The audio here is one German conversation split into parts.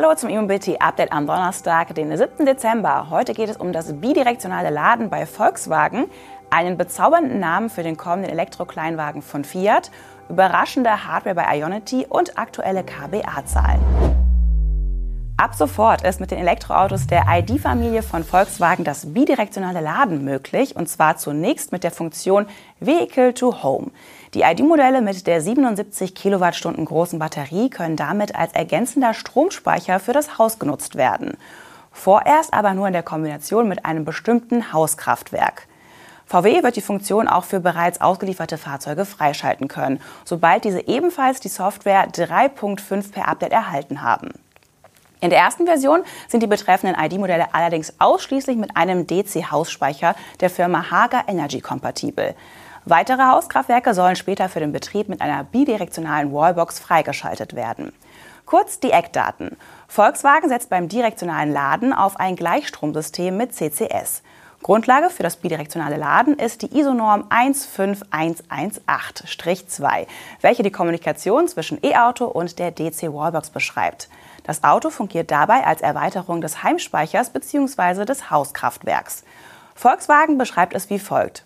Hallo zum E-Mobility Update am Donnerstag, den 7. Dezember. Heute geht es um das bidirektionale Laden bei Volkswagen, einen bezaubernden Namen für den kommenden Elektrokleinwagen von Fiat, überraschende Hardware bei Ionity und aktuelle KBA-Zahlen. Ab sofort ist mit den Elektroautos der ID-Familie von Volkswagen das bidirektionale Laden möglich, und zwar zunächst mit der Funktion Vehicle to Home. Die ID-Modelle mit der 77 Kilowattstunden großen Batterie können damit als ergänzender Stromspeicher für das Haus genutzt werden. Vorerst aber nur in der Kombination mit einem bestimmten Hauskraftwerk. VW wird die Funktion auch für bereits ausgelieferte Fahrzeuge freischalten können, sobald diese ebenfalls die Software 3.5 per Update erhalten haben. In der ersten Version sind die betreffenden ID-Modelle allerdings ausschließlich mit einem DC-Hausspeicher der Firma Hager Energy kompatibel. Weitere Hauskraftwerke sollen später für den Betrieb mit einer bidirektionalen Wallbox freigeschaltet werden. Kurz die Eckdaten. Volkswagen setzt beim direktionalen Laden auf ein Gleichstromsystem mit CCS. Grundlage für das bidirektionale Laden ist die ISO-Norm 15118-2, welche die Kommunikation zwischen E-Auto und der DC-Wallbox beschreibt. Das Auto fungiert dabei als Erweiterung des Heimspeichers bzw. des Hauskraftwerks. Volkswagen beschreibt es wie folgt.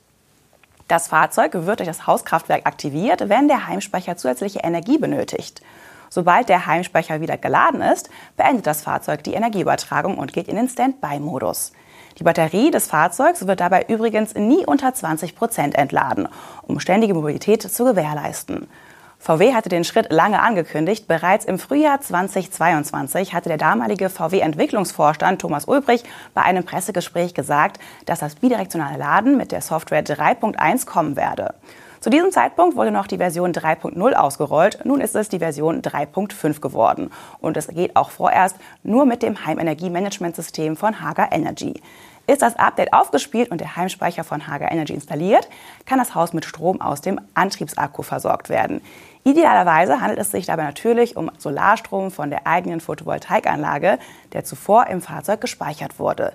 Das Fahrzeug wird durch das Hauskraftwerk aktiviert, wenn der Heimspeicher zusätzliche Energie benötigt. Sobald der Heimspeicher wieder geladen ist, beendet das Fahrzeug die Energieübertragung und geht in den Standby-Modus. Die Batterie des Fahrzeugs wird dabei übrigens nie unter 20 Prozent entladen, um ständige Mobilität zu gewährleisten. VW hatte den Schritt lange angekündigt. Bereits im Frühjahr 2022 hatte der damalige VW-Entwicklungsvorstand Thomas Ulbrich bei einem Pressegespräch gesagt, dass das bidirektionale Laden mit der Software 3.1 kommen werde. Zu diesem Zeitpunkt wurde noch die Version 3.0 ausgerollt. Nun ist es die Version 3.5 geworden. Und es geht auch vorerst nur mit dem Heimenergiemanagementsystem von Hager Energy. Ist das Update aufgespielt und der Heimspeicher von Hager Energy installiert, kann das Haus mit Strom aus dem Antriebsakku versorgt werden. Idealerweise handelt es sich dabei natürlich um Solarstrom von der eigenen Photovoltaikanlage, der zuvor im Fahrzeug gespeichert wurde.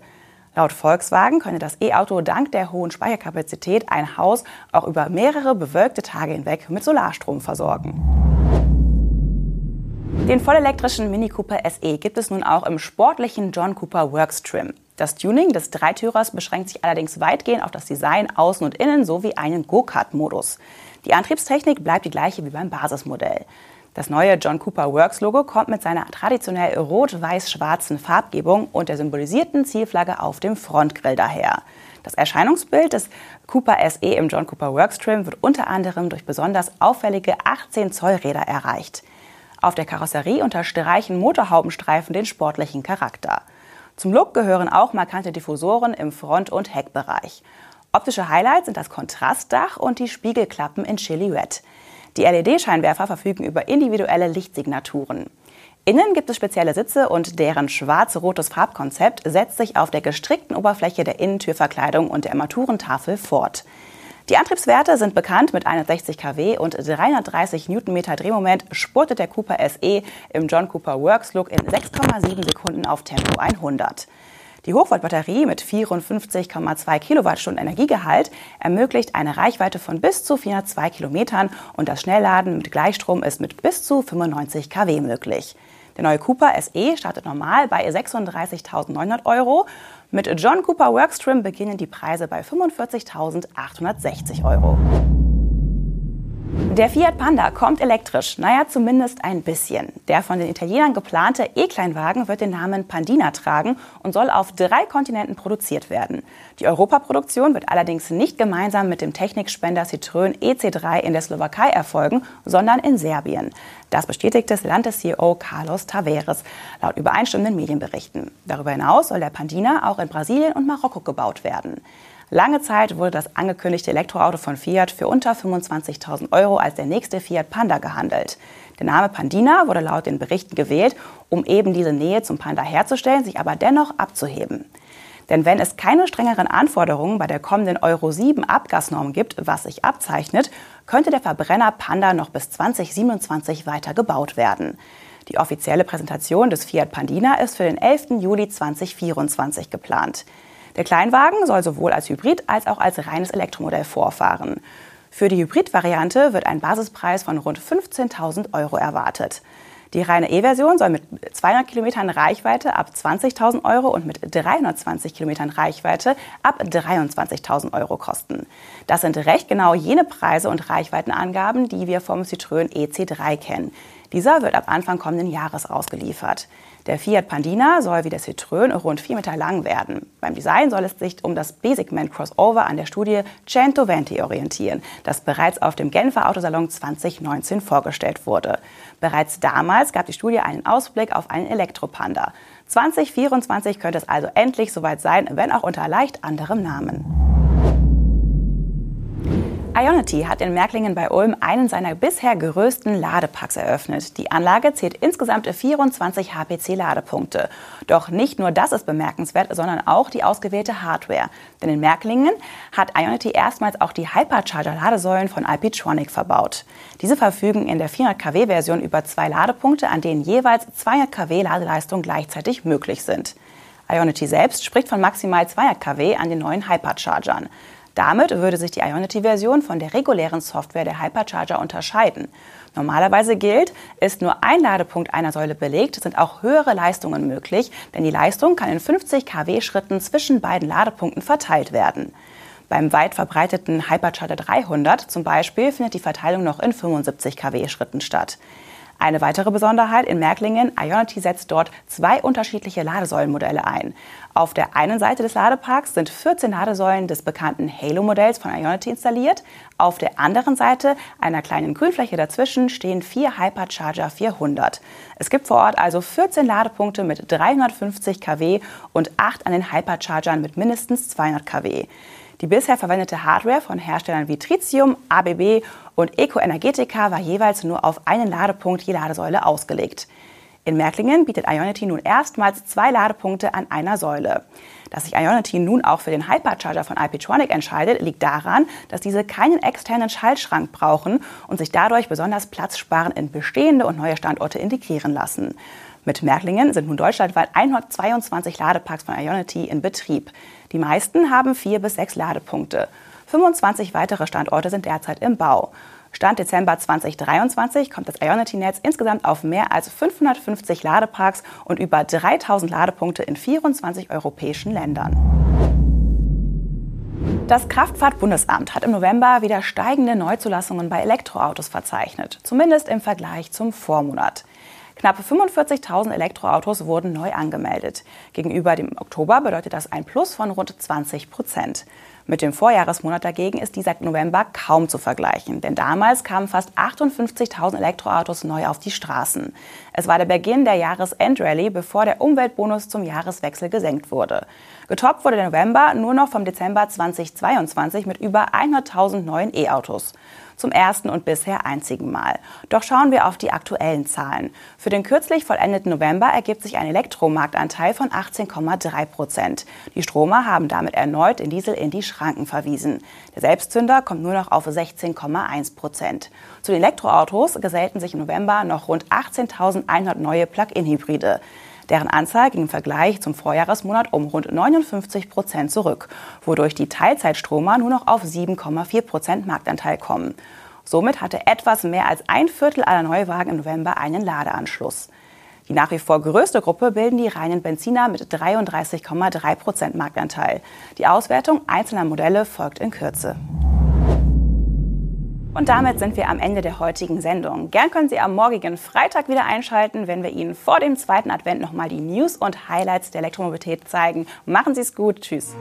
Laut Volkswagen könne das E-Auto dank der hohen Speicherkapazität ein Haus auch über mehrere bewölkte Tage hinweg mit Solarstrom versorgen. Den vollelektrischen Mini Cooper SE gibt es nun auch im sportlichen John Cooper Works Trim. Das Tuning des Dreitürers beschränkt sich allerdings weitgehend auf das Design außen und innen sowie einen Go-Kart-Modus. Die Antriebstechnik bleibt die gleiche wie beim Basismodell. Das neue John Cooper Works Logo kommt mit seiner traditionell rot-weiß-schwarzen Farbgebung und der symbolisierten Zielflagge auf dem Frontgrill daher. Das Erscheinungsbild des Cooper SE im John Cooper Works Trim wird unter anderem durch besonders auffällige 18 Zoll Räder erreicht. Auf der Karosserie unterstreichen Motorhaubenstreifen den sportlichen Charakter. Zum Look gehören auch markante Diffusoren im Front- und Heckbereich. Optische Highlights sind das Kontrastdach und die Spiegelklappen in Silhouette. Die LED-Scheinwerfer verfügen über individuelle Lichtsignaturen. Innen gibt es spezielle Sitze und deren schwarz-rotes Farbkonzept setzt sich auf der gestrickten Oberfläche der Innentürverkleidung und der Armaturentafel fort. Die Antriebswerte sind bekannt. Mit 160 kW und 330 Newtonmeter Drehmoment spurtet der Cooper SE im John Cooper Works Look in 6,7 Sekunden auf Tempo 100. Die Hochvoltbatterie mit 54,2 Kilowattstunden Energiegehalt ermöglicht eine Reichweite von bis zu 402 Kilometern und das Schnellladen mit Gleichstrom ist mit bis zu 95 kW möglich. Der neue Cooper SE startet normal bei 36.900 Euro. Mit John Cooper Workstream beginnen die Preise bei 45.860 Euro. Der Fiat Panda kommt elektrisch, naja, zumindest ein bisschen. Der von den Italienern geplante E-Kleinwagen wird den Namen Pandina tragen und soll auf drei Kontinenten produziert werden. Die Europaproduktion wird allerdings nicht gemeinsam mit dem Technikspender Citroën EC3 in der Slowakei erfolgen, sondern in Serbien. Das bestätigte Landes-CEO Carlos Taveres laut übereinstimmenden Medienberichten. Darüber hinaus soll der Pandina auch in Brasilien und Marokko gebaut werden. Lange Zeit wurde das angekündigte Elektroauto von Fiat für unter 25.000 Euro als der nächste Fiat Panda gehandelt. Der Name Pandina wurde laut den Berichten gewählt, um eben diese Nähe zum Panda herzustellen, sich aber dennoch abzuheben. Denn wenn es keine strengeren Anforderungen bei der kommenden Euro 7 Abgasnorm gibt, was sich abzeichnet, könnte der Verbrenner Panda noch bis 2027 weiter gebaut werden. Die offizielle Präsentation des Fiat Pandina ist für den 11. Juli 2024 geplant. Der Kleinwagen soll sowohl als Hybrid als auch als reines Elektromodell vorfahren. Für die Hybrid-Variante wird ein Basispreis von rund 15.000 Euro erwartet. Die reine E-Version soll mit 200 Kilometern Reichweite ab 20.000 Euro und mit 320 Kilometern Reichweite ab 23.000 Euro kosten. Das sind recht genau jene Preise und Reichweitenangaben, die wir vom Citroën EC3 kennen. Dieser wird ab Anfang kommenden Jahres ausgeliefert. Der Fiat Pandina soll wie der Citroën rund 4 Meter lang werden. Beim Design soll es sich um das B-Segment Crossover an der Studie Centoventi orientieren, das bereits auf dem Genfer Autosalon 2019 vorgestellt wurde. Bereits damals gab die Studie einen Ausblick auf einen Elektropanda. 2024 könnte es also endlich soweit sein, wenn auch unter leicht anderem Namen. Ionity hat in Märklingen bei Ulm einen seiner bisher größten Ladepacks eröffnet. Die Anlage zählt insgesamt 24 HPC-Ladepunkte. Doch nicht nur das ist bemerkenswert, sondern auch die ausgewählte Hardware. Denn in Märklingen hat Ionity erstmals auch die Hypercharger-Ladesäulen von Alpitronic verbaut. Diese verfügen in der 400 kW-Version über zwei Ladepunkte, an denen jeweils 200 kW Ladeleistung gleichzeitig möglich sind. Ionity selbst spricht von maximal 200 kW an den neuen Hyperchargern. Damit würde sich die Ionity-Version von der regulären Software der Hypercharger unterscheiden. Normalerweise gilt, ist nur ein Ladepunkt einer Säule belegt, sind auch höhere Leistungen möglich, denn die Leistung kann in 50 kW Schritten zwischen beiden Ladepunkten verteilt werden. Beim weit verbreiteten Hypercharger 300 zum Beispiel findet die Verteilung noch in 75 kW Schritten statt. Eine weitere Besonderheit in Märklingen, Ionity setzt dort zwei unterschiedliche Ladesäulenmodelle ein. Auf der einen Seite des Ladeparks sind 14 Ladesäulen des bekannten Halo-Modells von Ionity installiert. Auf der anderen Seite, einer kleinen Grünfläche dazwischen, stehen vier Hypercharger 400. Es gibt vor Ort also 14 Ladepunkte mit 350 kW und acht an den Hyperchargern mit mindestens 200 kW. Die bisher verwendete Hardware von Herstellern wie Tritium, ABB und Eco Energetica war jeweils nur auf einen Ladepunkt je Ladesäule ausgelegt. In Märklingen bietet Ionity nun erstmals zwei Ladepunkte an einer Säule. Dass sich Ionity nun auch für den Hypercharger von IPtronic entscheidet, liegt daran, dass diese keinen externen Schaltschrank brauchen und sich dadurch besonders platzsparend in bestehende und neue Standorte integrieren lassen. Mit Märklingen sind nun deutschlandweit 122 Ladeparks von Ionity in Betrieb. Die meisten haben vier bis sechs Ladepunkte. 25 weitere Standorte sind derzeit im Bau. Stand Dezember 2023 kommt das Ionity-Netz insgesamt auf mehr als 550 Ladeparks und über 3000 Ladepunkte in 24 europäischen Ländern. Das Kraftfahrtbundesamt hat im November wieder steigende Neuzulassungen bei Elektroautos verzeichnet, zumindest im Vergleich zum Vormonat. Knapp 45.000 Elektroautos wurden neu angemeldet. Gegenüber dem Oktober bedeutet das ein Plus von rund 20 Prozent. Mit dem Vorjahresmonat dagegen ist dieser November kaum zu vergleichen, denn damals kamen fast 58.000 Elektroautos neu auf die Straßen. Es war der Beginn der Jahresendrallye, bevor der Umweltbonus zum Jahreswechsel gesenkt wurde. Getoppt wurde der November nur noch vom Dezember 2022 mit über 100.000 neuen E-Autos zum ersten und bisher einzigen Mal. Doch schauen wir auf die aktuellen Zahlen. Für den kürzlich vollendeten November ergibt sich ein Elektromarktanteil von 18,3 Prozent. Die Stromer haben damit erneut den Diesel in die Schranken verwiesen. Der Selbstzünder kommt nur noch auf 16,1 Prozent. Zu den Elektroautos gesellten sich im November noch rund 18.100 neue Plug-in-Hybride. Deren Anzahl ging im Vergleich zum Vorjahresmonat um rund 59 Prozent zurück, wodurch die Teilzeitstromer nur noch auf 7,4 Prozent Marktanteil kommen. Somit hatte etwas mehr als ein Viertel aller Neuwagen im November einen Ladeanschluss. Die nach wie vor größte Gruppe bilden die reinen Benziner mit 33,3 Prozent Marktanteil. Die Auswertung einzelner Modelle folgt in Kürze. Und damit sind wir am Ende der heutigen Sendung. Gern können Sie am morgigen Freitag wieder einschalten, wenn wir Ihnen vor dem zweiten Advent nochmal die News und Highlights der Elektromobilität zeigen. Machen Sie es gut. Tschüss.